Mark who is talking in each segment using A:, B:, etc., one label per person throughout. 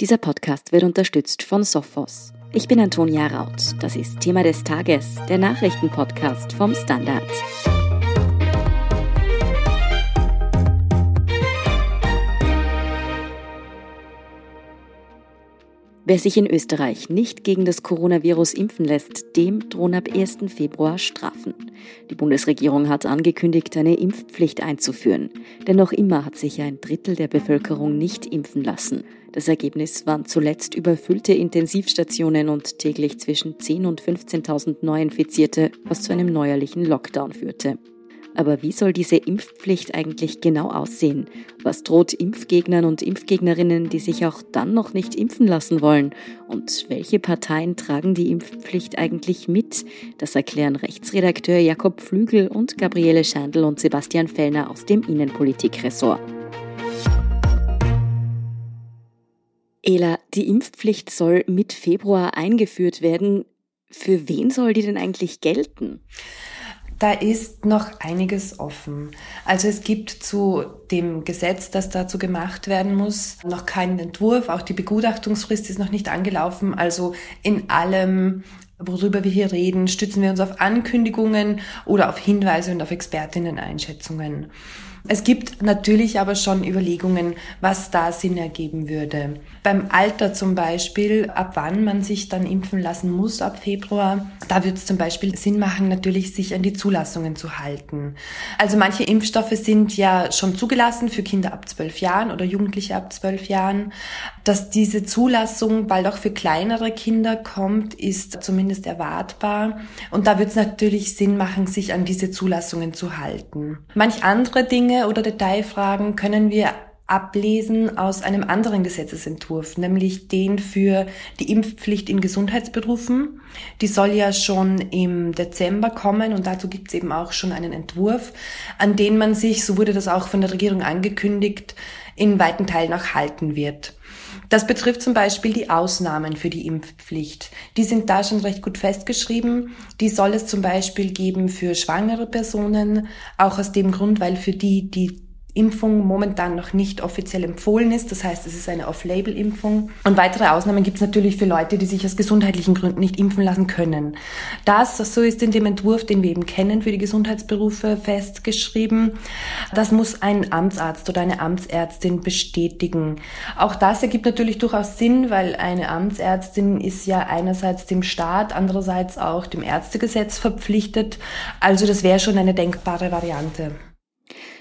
A: Dieser Podcast wird unterstützt von Sophos. Ich bin Antonia Raut. Das ist Thema des Tages, der Nachrichtenpodcast vom Standard. Wer sich in Österreich nicht gegen das Coronavirus impfen lässt, dem drohen ab 1. Februar Strafen. Die Bundesregierung hat angekündigt, eine Impfpflicht einzuführen. Denn noch immer hat sich ein Drittel der Bevölkerung nicht impfen lassen. Das Ergebnis waren zuletzt überfüllte Intensivstationen und täglich zwischen 10.000 und 15.000 Neuinfizierte, was zu einem neuerlichen Lockdown führte. Aber wie soll diese Impfpflicht eigentlich genau aussehen? Was droht Impfgegnern und Impfgegnerinnen, die sich auch dann noch nicht impfen lassen wollen? Und welche Parteien tragen die Impfpflicht eigentlich mit? Das erklären Rechtsredakteur Jakob Flügel und Gabriele Schandl und Sebastian Fellner aus dem Innenpolitikressort. Ela, die Impfpflicht soll mit Februar eingeführt werden. Für wen soll die denn eigentlich gelten?
B: Da ist noch einiges offen. Also es gibt zu dem Gesetz, das dazu gemacht werden muss, noch keinen Entwurf. Auch die Begutachtungsfrist ist noch nicht angelaufen. Also in allem, worüber wir hier reden, stützen wir uns auf Ankündigungen oder auf Hinweise und auf Expertinnen-Einschätzungen. Es gibt natürlich aber schon Überlegungen, was da Sinn ergeben würde. Beim Alter zum Beispiel, ab wann man sich dann impfen lassen muss, ab Februar, da wird es zum Beispiel Sinn machen, natürlich sich an die Zulassungen zu halten. Also manche Impfstoffe sind ja schon zugelassen für Kinder ab zwölf Jahren oder Jugendliche ab zwölf Jahren. Dass diese Zulassung bald auch für kleinere Kinder kommt, ist zumindest erwartbar. Und da wird es natürlich Sinn machen, sich an diese Zulassungen zu halten. Manch andere Dinge Dinge oder Detailfragen können wir ablesen aus einem anderen Gesetzesentwurf, nämlich den für die Impfpflicht in Gesundheitsberufen. Die soll ja schon im Dezember kommen und dazu gibt es eben auch schon einen Entwurf, an den man sich, so wurde das auch von der Regierung angekündigt, in weiten Teilen auch halten wird. Das betrifft zum Beispiel die Ausnahmen für die Impfpflicht. Die sind da schon recht gut festgeschrieben. Die soll es zum Beispiel geben für schwangere Personen, auch aus dem Grund, weil für die, die Impfung momentan noch nicht offiziell empfohlen ist. Das heißt, es ist eine Off-Label-Impfung. Und weitere Ausnahmen gibt es natürlich für Leute, die sich aus gesundheitlichen Gründen nicht impfen lassen können. Das, so ist in dem Entwurf, den wir eben kennen für die Gesundheitsberufe, festgeschrieben. Das muss ein Amtsarzt oder eine Amtsärztin bestätigen. Auch das ergibt natürlich durchaus Sinn, weil eine Amtsärztin ist ja einerseits dem Staat, andererseits auch dem Ärztegesetz verpflichtet. Also das wäre schon eine denkbare Variante.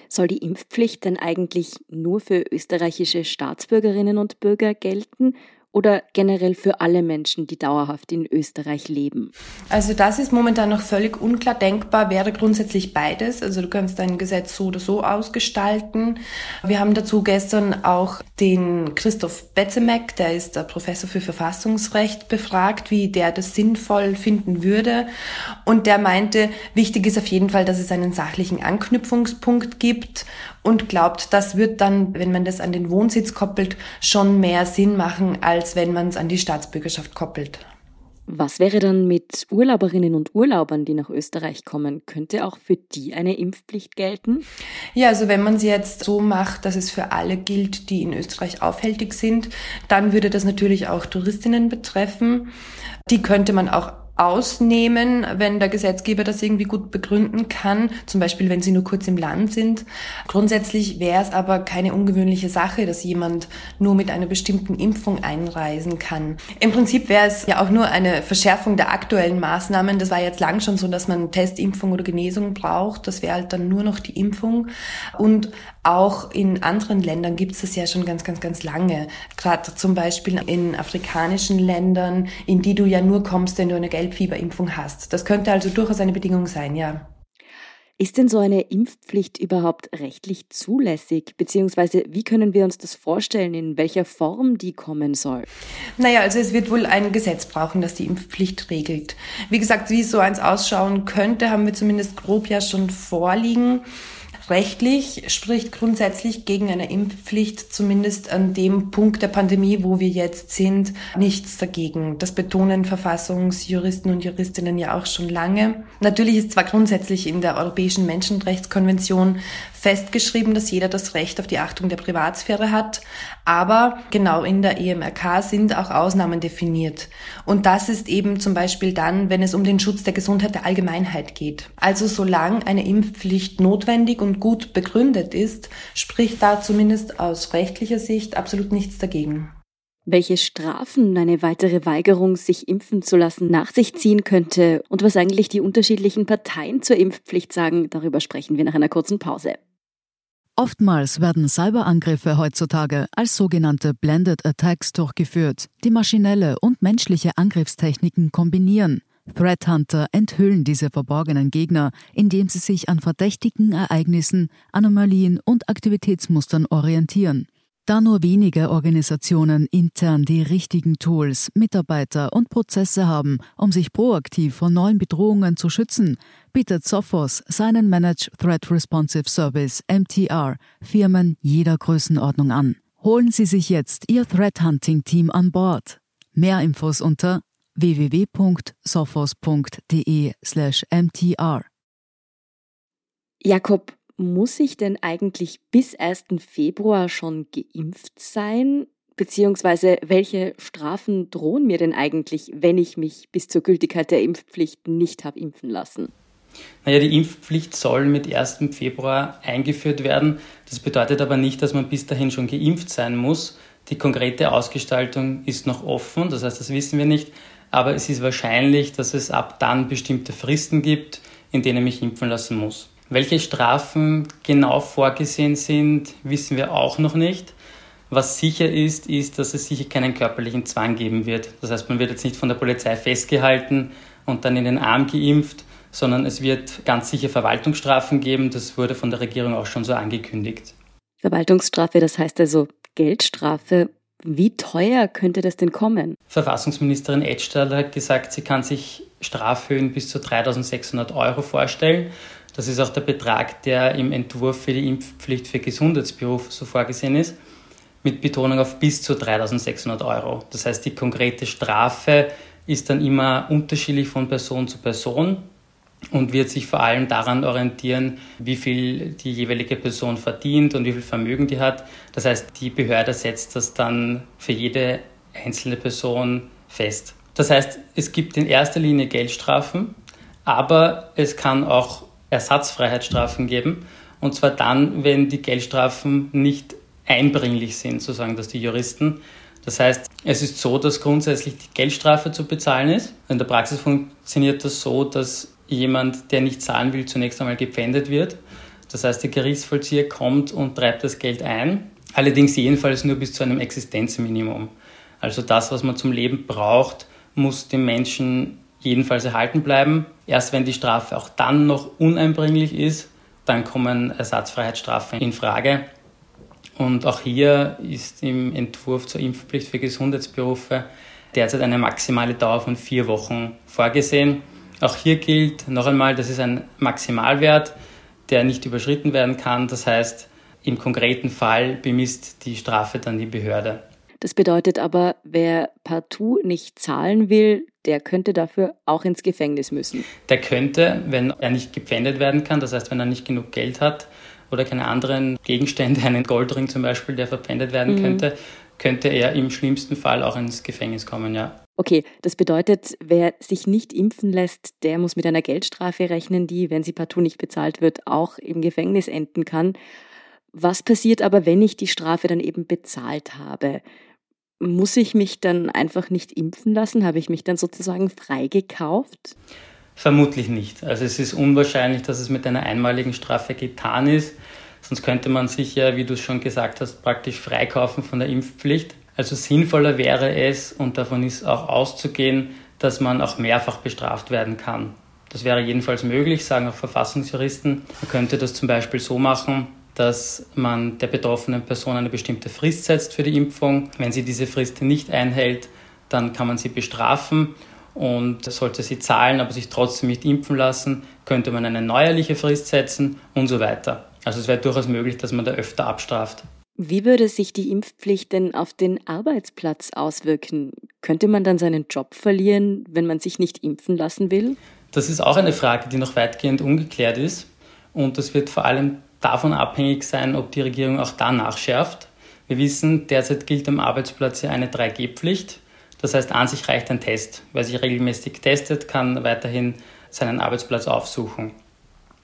A: Soll die Impfpflicht denn eigentlich nur für österreichische Staatsbürgerinnen und Bürger gelten oder generell für alle Menschen, die dauerhaft in Österreich leben?
B: Also das ist momentan noch völlig unklar. Denkbar wäre grundsätzlich beides. Also du kannst dein Gesetz so oder so ausgestalten. Wir haben dazu gestern auch den Christoph Betzemeck, der ist der Professor für Verfassungsrecht, befragt, wie der das sinnvoll finden würde. Und der meinte, wichtig ist auf jeden Fall, dass es einen sachlichen Anknüpfungspunkt gibt und glaubt, das wird dann, wenn man das an den Wohnsitz koppelt, schon mehr Sinn machen, als wenn man es an die Staatsbürgerschaft koppelt.
A: Was wäre dann mit Urlauberinnen und Urlaubern, die nach Österreich kommen? Könnte auch für die eine Impfpflicht gelten?
B: Ja, also wenn man es jetzt so macht, dass es für alle gilt, die in Österreich aufhältig sind, dann würde das natürlich auch Touristinnen betreffen. Die könnte man auch ausnehmen, wenn der Gesetzgeber das irgendwie gut begründen kann, zum Beispiel wenn sie nur kurz im Land sind. Grundsätzlich wäre es aber keine ungewöhnliche Sache, dass jemand nur mit einer bestimmten Impfung einreisen kann. Im Prinzip wäre es ja auch nur eine Verschärfung der aktuellen Maßnahmen. Das war jetzt lang schon so, dass man Testimpfung oder Genesung braucht. Das wäre halt dann nur noch die Impfung. Und auch in anderen Ländern gibt es das ja schon ganz, ganz, ganz lange. Gerade zum Beispiel in afrikanischen Ländern, in die du ja nur kommst, wenn du eine Gelbfieberimpfung hast. Das könnte also durchaus eine Bedingung sein, ja.
A: Ist denn so eine Impfpflicht überhaupt rechtlich zulässig? Beziehungsweise wie können wir uns das vorstellen, in welcher Form die kommen soll?
B: Naja, also es wird wohl ein Gesetz brauchen, das die Impfpflicht regelt. Wie gesagt, wie so eins ausschauen könnte, haben wir zumindest grob ja schon vorliegen. Rechtlich spricht grundsätzlich gegen eine Impfpflicht, zumindest an dem Punkt der Pandemie, wo wir jetzt sind, nichts dagegen. Das betonen Verfassungsjuristen und Juristinnen ja auch schon lange. Natürlich ist zwar grundsätzlich in der Europäischen Menschenrechtskonvention festgeschrieben, dass jeder das Recht auf die Achtung der Privatsphäre hat. Aber genau in der EMRK sind auch Ausnahmen definiert. Und das ist eben zum Beispiel dann, wenn es um den Schutz der Gesundheit der Allgemeinheit geht. Also solange eine Impfpflicht notwendig und gut begründet ist, spricht da zumindest aus rechtlicher Sicht absolut nichts dagegen.
A: Welche Strafen eine weitere Weigerung, sich impfen zu lassen, nach sich ziehen könnte und was eigentlich die unterschiedlichen Parteien zur Impfpflicht sagen, darüber sprechen wir nach einer kurzen Pause.
C: Oftmals werden Cyberangriffe heutzutage als sogenannte Blended Attacks durchgeführt, die maschinelle und menschliche Angriffstechniken kombinieren. Threat Hunter enthüllen diese verborgenen Gegner, indem sie sich an verdächtigen Ereignissen, Anomalien und Aktivitätsmustern orientieren. Da nur wenige Organisationen intern die richtigen Tools, Mitarbeiter und Prozesse haben, um sich proaktiv vor neuen Bedrohungen zu schützen, bietet Sophos seinen Managed Threat Responsive Service MTR Firmen jeder Größenordnung an. Holen Sie sich jetzt Ihr Threat Hunting Team an Bord. Mehr Infos unter www.sophos.de/mtr.
A: Jakob, muss ich denn eigentlich bis 1. Februar schon geimpft sein? Beziehungsweise welche Strafen drohen mir denn eigentlich, wenn ich mich bis zur Gültigkeit der Impfpflicht nicht habe impfen lassen?
D: Naja, die Impfpflicht soll mit 1. Februar eingeführt werden. Das bedeutet aber nicht, dass man bis dahin schon geimpft sein muss. Die konkrete Ausgestaltung ist noch offen, das heißt, das wissen wir nicht. Aber es ist wahrscheinlich, dass es ab dann bestimmte Fristen gibt, in denen mich impfen lassen muss. Welche Strafen genau vorgesehen sind, wissen wir auch noch nicht. Was sicher ist, ist, dass es sicher keinen körperlichen Zwang geben wird. Das heißt, man wird jetzt nicht von der Polizei festgehalten und dann in den Arm geimpft, sondern es wird ganz sicher Verwaltungsstrafen geben. Das wurde von der Regierung auch schon so angekündigt.
A: Verwaltungsstrafe, das heißt also Geldstrafe. Wie teuer könnte das denn kommen?
D: Verfassungsministerin Edstadler hat gesagt, sie kann sich Strafhöhen bis zu 3600 Euro vorstellen. Das ist auch der Betrag, der im Entwurf für die Impfpflicht für Gesundheitsberufe so vorgesehen ist, mit Betonung auf bis zu 3600 Euro. Das heißt, die konkrete Strafe ist dann immer unterschiedlich von Person zu Person und wird sich vor allem daran orientieren, wie viel die jeweilige Person verdient und wie viel Vermögen die hat. Das heißt, die Behörde setzt das dann für jede einzelne Person fest. Das heißt, es gibt in erster Linie Geldstrafen, aber es kann auch Ersatzfreiheitsstrafen geben. Und zwar dann, wenn die Geldstrafen nicht einbringlich sind, so sagen das die Juristen. Das heißt, es ist so, dass grundsätzlich die Geldstrafe zu bezahlen ist. In der Praxis funktioniert das so, dass jemand, der nicht zahlen will, zunächst einmal gepfändet wird. Das heißt, der Gerichtsvollzieher kommt und treibt das Geld ein. Allerdings jedenfalls nur bis zu einem Existenzminimum. Also das, was man zum Leben braucht, muss dem Menschen jedenfalls erhalten bleiben. Erst wenn die Strafe auch dann noch uneinbringlich ist, dann kommen Ersatzfreiheitsstrafen in Frage. Und auch hier ist im Entwurf zur Impfpflicht für Gesundheitsberufe derzeit eine maximale Dauer von vier Wochen vorgesehen. Auch hier gilt noch einmal, das ist ein Maximalwert, der nicht überschritten werden kann. Das heißt, im konkreten Fall bemisst die Strafe dann die Behörde.
A: Das bedeutet aber, wer partout nicht zahlen will, der könnte dafür auch ins Gefängnis müssen.
D: Der könnte, wenn er nicht gepfändet werden kann, das heißt, wenn er nicht genug Geld hat oder keine anderen Gegenstände, einen Goldring zum Beispiel, der verpfändet werden mhm. könnte, könnte er im schlimmsten Fall auch ins Gefängnis kommen, ja.
A: Okay, das bedeutet, wer sich nicht impfen lässt, der muss mit einer Geldstrafe rechnen, die, wenn sie partout nicht bezahlt wird, auch im Gefängnis enden kann. Was passiert aber, wenn ich die Strafe dann eben bezahlt habe? Muss ich mich dann einfach nicht impfen lassen? Habe ich mich dann sozusagen freigekauft?
D: Vermutlich nicht. Also es ist unwahrscheinlich, dass es mit einer einmaligen Strafe getan ist. Sonst könnte man sich ja, wie du es schon gesagt hast, praktisch freikaufen von der Impfpflicht. Also sinnvoller wäre es, und davon ist auch auszugehen, dass man auch mehrfach bestraft werden kann. Das wäre jedenfalls möglich, sagen auch Verfassungsjuristen. Man könnte das zum Beispiel so machen, dass man der betroffenen Person eine bestimmte Frist setzt für die Impfung. Wenn sie diese Frist nicht einhält, dann kann man sie bestrafen und sollte sie zahlen, aber sich trotzdem nicht impfen lassen, könnte man eine neuerliche Frist setzen und so weiter. Also es wäre durchaus möglich, dass man da öfter abstraft.
A: Wie würde sich die Impfpflicht denn auf den Arbeitsplatz auswirken? Könnte man dann seinen Job verlieren, wenn man sich nicht impfen lassen will?
D: Das ist auch eine Frage, die noch weitgehend ungeklärt ist. Und das wird vor allem davon abhängig sein, ob die Regierung auch da nachschärft. Wir wissen, derzeit gilt am Arbeitsplatz ja eine 3G-Pflicht. Das heißt, an sich reicht ein Test. Wer sich regelmäßig testet, kann weiterhin seinen Arbeitsplatz aufsuchen.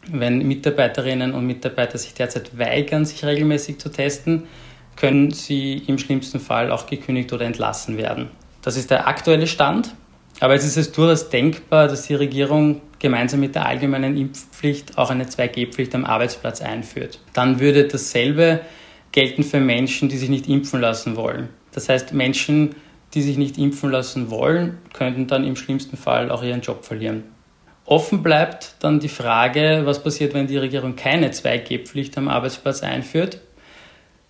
D: Wenn Mitarbeiterinnen und Mitarbeiter sich derzeit weigern, sich regelmäßig zu testen, können sie im schlimmsten Fall auch gekündigt oder entlassen werden. Das ist der aktuelle Stand. Aber es ist es durchaus denkbar, dass die Regierung gemeinsam mit der allgemeinen Impfpflicht auch eine 2G-Pflicht am Arbeitsplatz einführt. Dann würde dasselbe gelten für Menschen, die sich nicht impfen lassen wollen. Das heißt, Menschen, die sich nicht impfen lassen wollen, könnten dann im schlimmsten Fall auch ihren Job verlieren. Offen bleibt dann die Frage, was passiert, wenn die Regierung keine 2G-Pflicht am Arbeitsplatz einführt.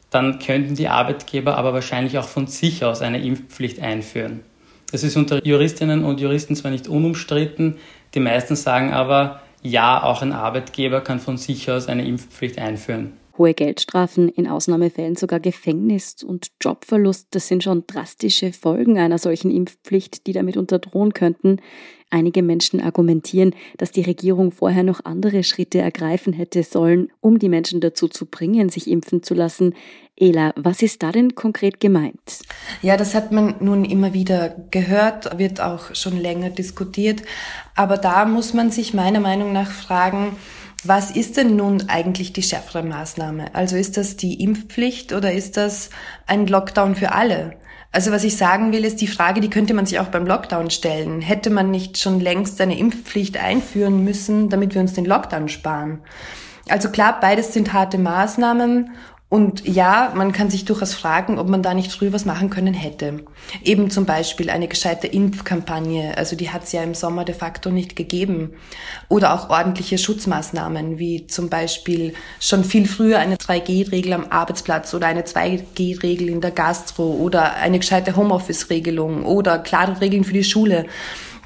D: Dann könnten die Arbeitgeber aber wahrscheinlich auch von sich aus eine Impfpflicht einführen. Das ist unter Juristinnen und Juristen zwar nicht unumstritten, die meisten sagen aber, ja, auch ein Arbeitgeber kann von sich aus eine Impfpflicht einführen.
A: Hohe Geldstrafen, in Ausnahmefällen sogar Gefängnis und Jobverlust, das sind schon drastische Folgen einer solchen Impfpflicht, die damit unterdrohen könnten. Einige Menschen argumentieren, dass die Regierung vorher noch andere Schritte ergreifen hätte sollen, um die Menschen dazu zu bringen, sich impfen zu lassen. Ela, was ist da denn konkret gemeint?
B: Ja, das hat man nun immer wieder gehört, wird auch schon länger diskutiert. Aber da muss man sich meiner Meinung nach fragen, was ist denn nun eigentlich die schärfere Maßnahme? Also ist das die Impfpflicht oder ist das ein Lockdown für alle? Also was ich sagen will, ist die Frage, die könnte man sich auch beim Lockdown stellen. Hätte man nicht schon längst eine Impfpflicht einführen müssen, damit wir uns den Lockdown sparen? Also klar, beides sind harte Maßnahmen und ja, man kann sich durchaus fragen, ob man da nicht früher was machen können hätte. Eben zum Beispiel eine gescheite Impfkampagne, also die hat es ja im Sommer de facto nicht gegeben. Oder auch ordentliche Schutzmaßnahmen, wie zum Beispiel schon viel früher eine 3G-Regel am Arbeitsplatz oder eine 2G-Regel in der Gastro oder eine gescheite Homeoffice-Regelung oder klare Regeln für die Schule.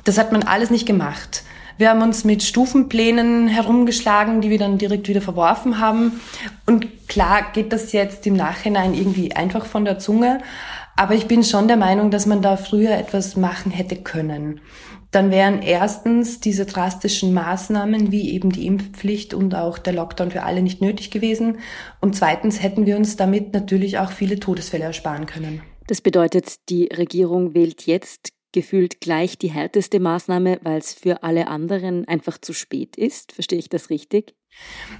B: Das hat man alles nicht gemacht. Wir haben uns mit Stufenplänen herumgeschlagen, die wir dann direkt wieder verworfen haben. Und klar geht das jetzt im Nachhinein irgendwie einfach von der Zunge. Aber ich bin schon der Meinung, dass man da früher etwas machen hätte können. Dann wären erstens diese drastischen Maßnahmen wie eben die Impfpflicht und auch der Lockdown für alle nicht nötig gewesen. Und zweitens hätten wir uns damit natürlich auch viele Todesfälle ersparen können.
A: Das bedeutet, die Regierung wählt jetzt gefühlt gleich die härteste Maßnahme, weil es für alle anderen einfach zu spät ist. Verstehe ich das richtig?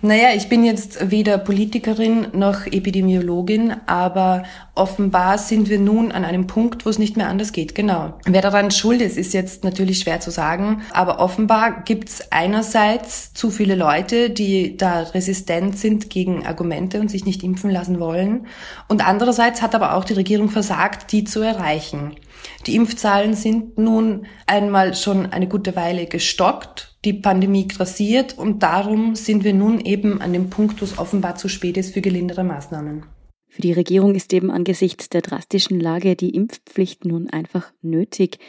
B: Naja, ich bin jetzt weder Politikerin noch Epidemiologin, aber offenbar sind wir nun an einem Punkt, wo es nicht mehr anders geht. Genau. Wer daran schuld ist, ist jetzt natürlich schwer zu sagen, aber offenbar gibt es einerseits zu viele Leute, die da resistent sind gegen Argumente und sich nicht impfen lassen wollen. Und andererseits hat aber auch die Regierung versagt, die zu erreichen. Die Impfzahlen sind nun einmal schon eine gute Weile gestockt. Die Pandemie grassiert und darum sind wir nun eben an dem Punkt, wo es offenbar zu spät ist für gelindere Maßnahmen.
A: Für die Regierung ist eben angesichts der drastischen Lage die Impfpflicht nun einfach nötig.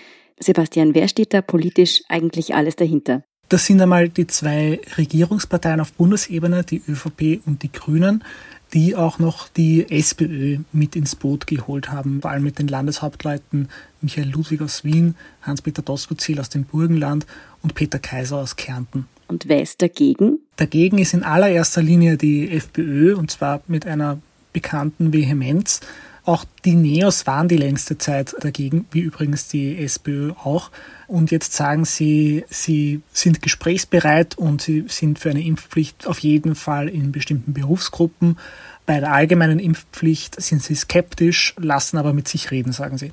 A: Sebastian, wer steht da politisch eigentlich alles dahinter?
E: Das sind einmal die zwei Regierungsparteien auf Bundesebene, die ÖVP und die Grünen die auch noch die SPÖ mit ins Boot geholt haben, vor allem mit den Landeshauptleuten Michael Ludwig aus Wien, Hans-Peter Doskozil aus dem Burgenland und Peter Kaiser aus Kärnten.
A: Und wer ist dagegen?
E: Dagegen ist in allererster Linie die FPÖ und zwar mit einer bekannten Vehemenz. Auch die Neos waren die längste Zeit dagegen, wie übrigens die SPÖ auch. Und jetzt sagen sie, sie sind gesprächsbereit und sie sind für eine Impfpflicht auf jeden Fall in bestimmten Berufsgruppen. Bei der allgemeinen Impfpflicht sind sie skeptisch, lassen aber mit sich reden, sagen sie.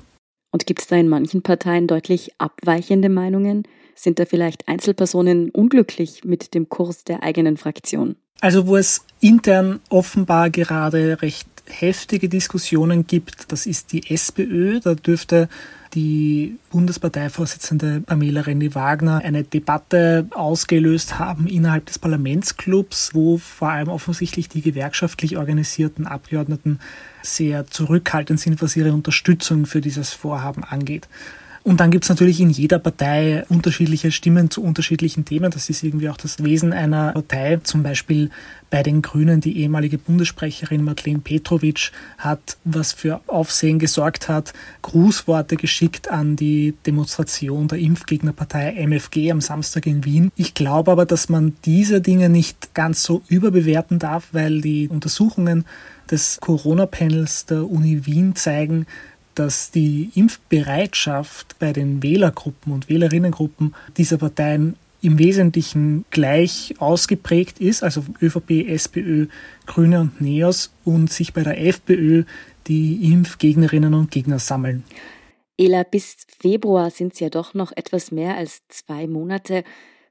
A: Und gibt es da in manchen Parteien deutlich abweichende Meinungen? Sind da vielleicht Einzelpersonen unglücklich mit dem Kurs der eigenen Fraktion?
E: Also wo es intern offenbar gerade recht heftige Diskussionen gibt, das ist die SPÖ. Da dürfte die Bundesparteivorsitzende Pamela Rendi-Wagner eine Debatte ausgelöst haben innerhalb des Parlamentsclubs, wo vor allem offensichtlich die gewerkschaftlich organisierten Abgeordneten sehr zurückhaltend sind, was ihre Unterstützung für dieses Vorhaben angeht. Und dann gibt es natürlich in jeder Partei unterschiedliche Stimmen zu unterschiedlichen Themen. Das ist irgendwie auch das Wesen einer Partei. Zum Beispiel bei den Grünen die ehemalige Bundessprecherin Madeleine Petrovic hat, was für Aufsehen gesorgt hat, Grußworte geschickt an die Demonstration der Impfgegnerpartei MFG am Samstag in Wien. Ich glaube aber, dass man diese Dinge nicht ganz so überbewerten darf, weil die Untersuchungen des Corona-Panels der Uni Wien zeigen, dass die Impfbereitschaft bei den Wählergruppen und Wählerinnengruppen dieser Parteien im Wesentlichen gleich ausgeprägt ist, also ÖVP, SPÖ, Grüne und NEOS und sich bei der FPÖ die Impfgegnerinnen und Gegner sammeln.
A: Ela, bis Februar sind es ja doch noch etwas mehr als zwei Monate.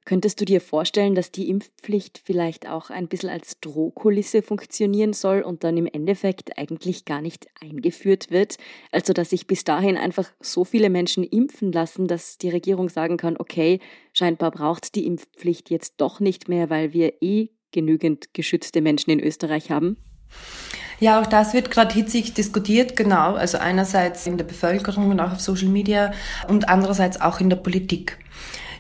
A: Könntest du dir vorstellen, dass die Impfpflicht vielleicht auch ein bisschen als Drohkulisse funktionieren soll und dann im Endeffekt eigentlich gar nicht eingeführt wird? Also, dass sich bis dahin einfach so viele Menschen impfen lassen, dass die Regierung sagen kann, okay, scheinbar braucht die Impfpflicht jetzt doch nicht mehr, weil wir eh genügend geschützte Menschen in Österreich haben?
B: Ja, auch das wird gerade hitzig diskutiert, genau. Also einerseits in der Bevölkerung und auch auf Social Media und andererseits auch in der Politik.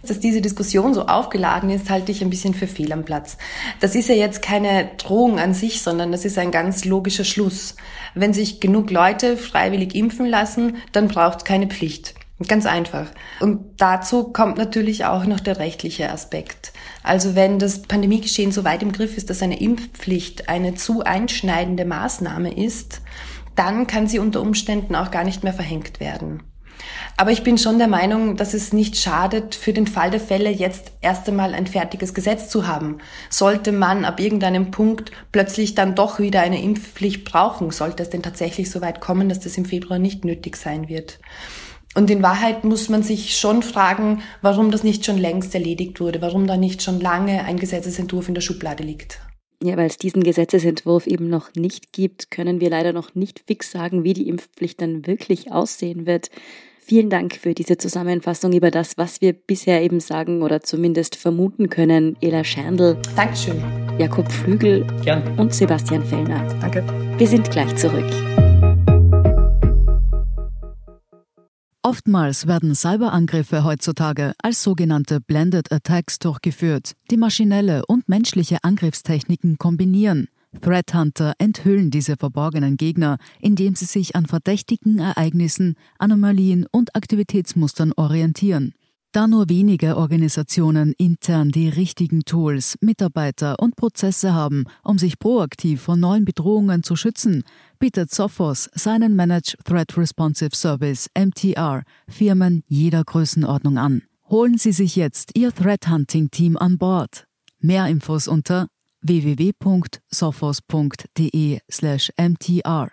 B: Dass diese Diskussion so aufgeladen ist, halte ich ein bisschen für fehl am Platz. Das ist ja jetzt keine Drohung an sich, sondern das ist ein ganz logischer Schluss. Wenn sich genug Leute freiwillig impfen lassen, dann braucht es keine Pflicht. Ganz einfach. Und dazu kommt natürlich auch noch der rechtliche Aspekt. Also wenn das Pandemiegeschehen so weit im Griff ist, dass eine Impfpflicht eine zu einschneidende Maßnahme ist, dann kann sie unter Umständen auch gar nicht mehr verhängt werden. Aber ich bin schon der Meinung, dass es nicht schadet, für den Fall der Fälle jetzt erst einmal ein fertiges Gesetz zu haben. Sollte man ab irgendeinem Punkt plötzlich dann doch wieder eine Impfpflicht brauchen, sollte es denn tatsächlich so weit kommen, dass das im Februar nicht nötig sein wird. Und in Wahrheit muss man sich schon fragen, warum das nicht schon längst erledigt wurde, warum da nicht schon lange ein Gesetzesentwurf in der Schublade liegt.
A: Ja, weil es diesen Gesetzesentwurf eben noch nicht gibt, können wir leider noch nicht fix sagen, wie die Impfpflicht dann wirklich aussehen wird. Vielen Dank für diese Zusammenfassung über das, was wir bisher eben sagen oder zumindest vermuten können. Ela Scherndl.
B: Dankeschön.
A: Jakob Flügel.
D: Gern.
A: Und Sebastian Fellner.
E: Danke.
A: Wir sind gleich zurück.
C: Oftmals werden Cyberangriffe heutzutage als sogenannte Blended Attacks durchgeführt, die maschinelle und menschliche Angriffstechniken kombinieren. Threat Hunter enthüllen diese verborgenen Gegner, indem sie sich an verdächtigen Ereignissen, Anomalien und Aktivitätsmustern orientieren. Da nur wenige Organisationen intern die richtigen Tools, Mitarbeiter und Prozesse haben, um sich proaktiv vor neuen Bedrohungen zu schützen, bietet Sophos seinen Managed Threat Responsive Service MTR Firmen jeder Größenordnung an. Holen Sie sich jetzt Ihr Threat Hunting Team an Bord. Mehr Infos unter www.sophos.de/mtr.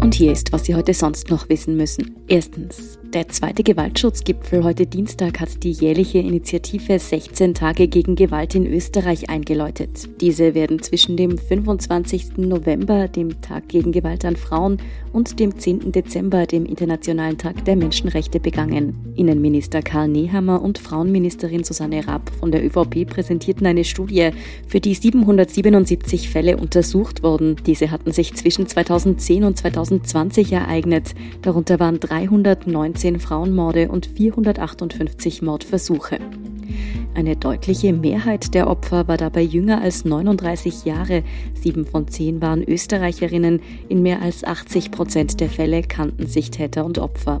A: Und hier ist, was Sie heute sonst noch wissen müssen. Erstens. Der zweite Gewaltschutzgipfel heute Dienstag hat die jährliche Initiative 16 Tage gegen Gewalt in Österreich eingeläutet. Diese werden zwischen dem 25. November, dem Tag gegen Gewalt an Frauen, und dem 10. Dezember, dem Internationalen Tag der Menschenrechte, begangen. Innenminister Karl Nehammer und Frauenministerin Susanne Raab von der ÖVP präsentierten eine Studie, für die 777 Fälle untersucht wurden. Diese hatten sich zwischen 2010 und 2020 ereignet. Darunter waren 319 Frauenmorde und 458 Mordversuche. Eine deutliche Mehrheit der Opfer war dabei jünger als 39 Jahre. Sieben von zehn waren Österreicherinnen. In mehr als 80 Prozent der Fälle kannten sich Täter und Opfer.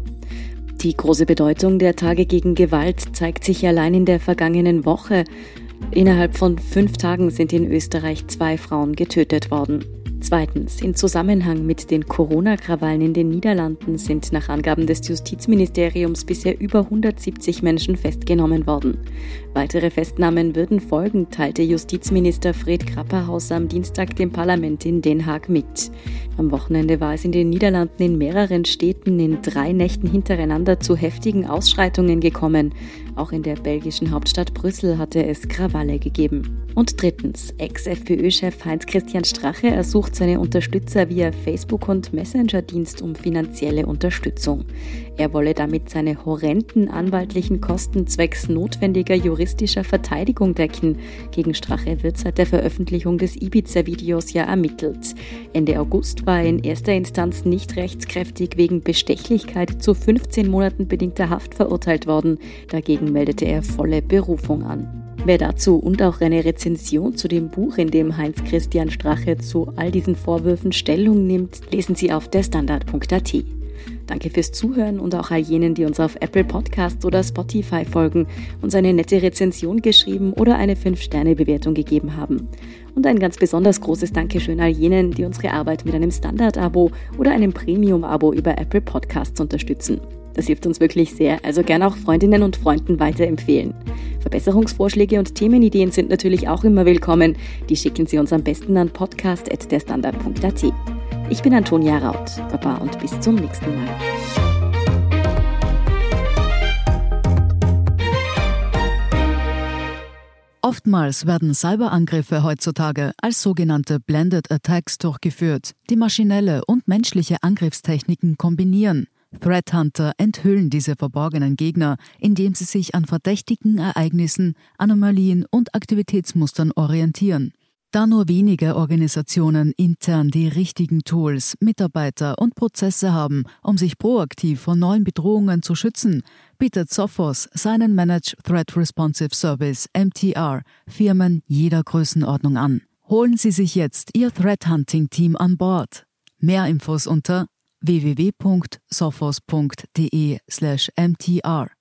A: Die große Bedeutung der Tage gegen Gewalt zeigt sich allein in der vergangenen Woche. Innerhalb von fünf Tagen sind in Österreich zwei Frauen getötet worden. Zweitens, in Zusammenhang mit den Corona-Krawallen in den Niederlanden sind nach Angaben des Justizministeriums bisher über 170 Menschen festgenommen worden. Weitere Festnahmen würden folgen, teilte Justizminister Fred Krapperhaus am Dienstag dem Parlament in Den Haag mit. Am Wochenende war es in den Niederlanden in mehreren Städten in drei Nächten hintereinander zu heftigen Ausschreitungen gekommen. Auch in der belgischen Hauptstadt Brüssel hatte es Krawalle gegeben. Und drittens, Ex-FPÖ-Chef Heinz-Christian Strache ersucht seine Unterstützer via Facebook- und Messenger-Dienst um finanzielle Unterstützung. Er wolle damit seine horrenden anwaltlichen Kosten zwecks notwendiger juristischer Verteidigung decken. Gegen Strache wird seit der Veröffentlichung des Ibiza-Videos ja ermittelt. Ende August war er in erster Instanz nicht rechtskräftig wegen Bestechlichkeit zu 15 Monaten bedingter Haft verurteilt worden. Dagegen meldete er volle Berufung an. Wer dazu und auch eine Rezension zu dem Buch, in dem Heinz Christian Strache zu all diesen Vorwürfen Stellung nimmt, lesen Sie auf derstandard.at. Danke fürs Zuhören und auch all jenen, die uns auf Apple Podcasts oder Spotify folgen, uns eine nette Rezension geschrieben oder eine 5-Sterne-Bewertung gegeben haben. Und ein ganz besonders großes Dankeschön all jenen, die unsere Arbeit mit einem Standard-Abo oder einem Premium-Abo über Apple Podcasts unterstützen. Das hilft uns wirklich sehr, also gerne auch Freundinnen und Freunden weiterempfehlen. Verbesserungsvorschläge und Themenideen sind natürlich auch immer willkommen. Die schicken Sie uns am besten an podcast.derstandard.at. Ich bin Antonia Raut. Baba und bis zum nächsten Mal.
C: Oftmals werden Cyberangriffe heutzutage als sogenannte Blended Attacks durchgeführt, die maschinelle und menschliche Angriffstechniken kombinieren. Threat Hunter enthüllen diese verborgenen Gegner, indem sie sich an verdächtigen Ereignissen, Anomalien und Aktivitätsmustern orientieren. Da nur wenige Organisationen intern die richtigen Tools, Mitarbeiter und Prozesse haben, um sich proaktiv vor neuen Bedrohungen zu schützen, bietet Sophos seinen Managed Threat Responsive Service MTR Firmen jeder Größenordnung an. Holen Sie sich jetzt Ihr Threat Hunting Team an Bord. Mehr Infos unter www.sophos.de/mtr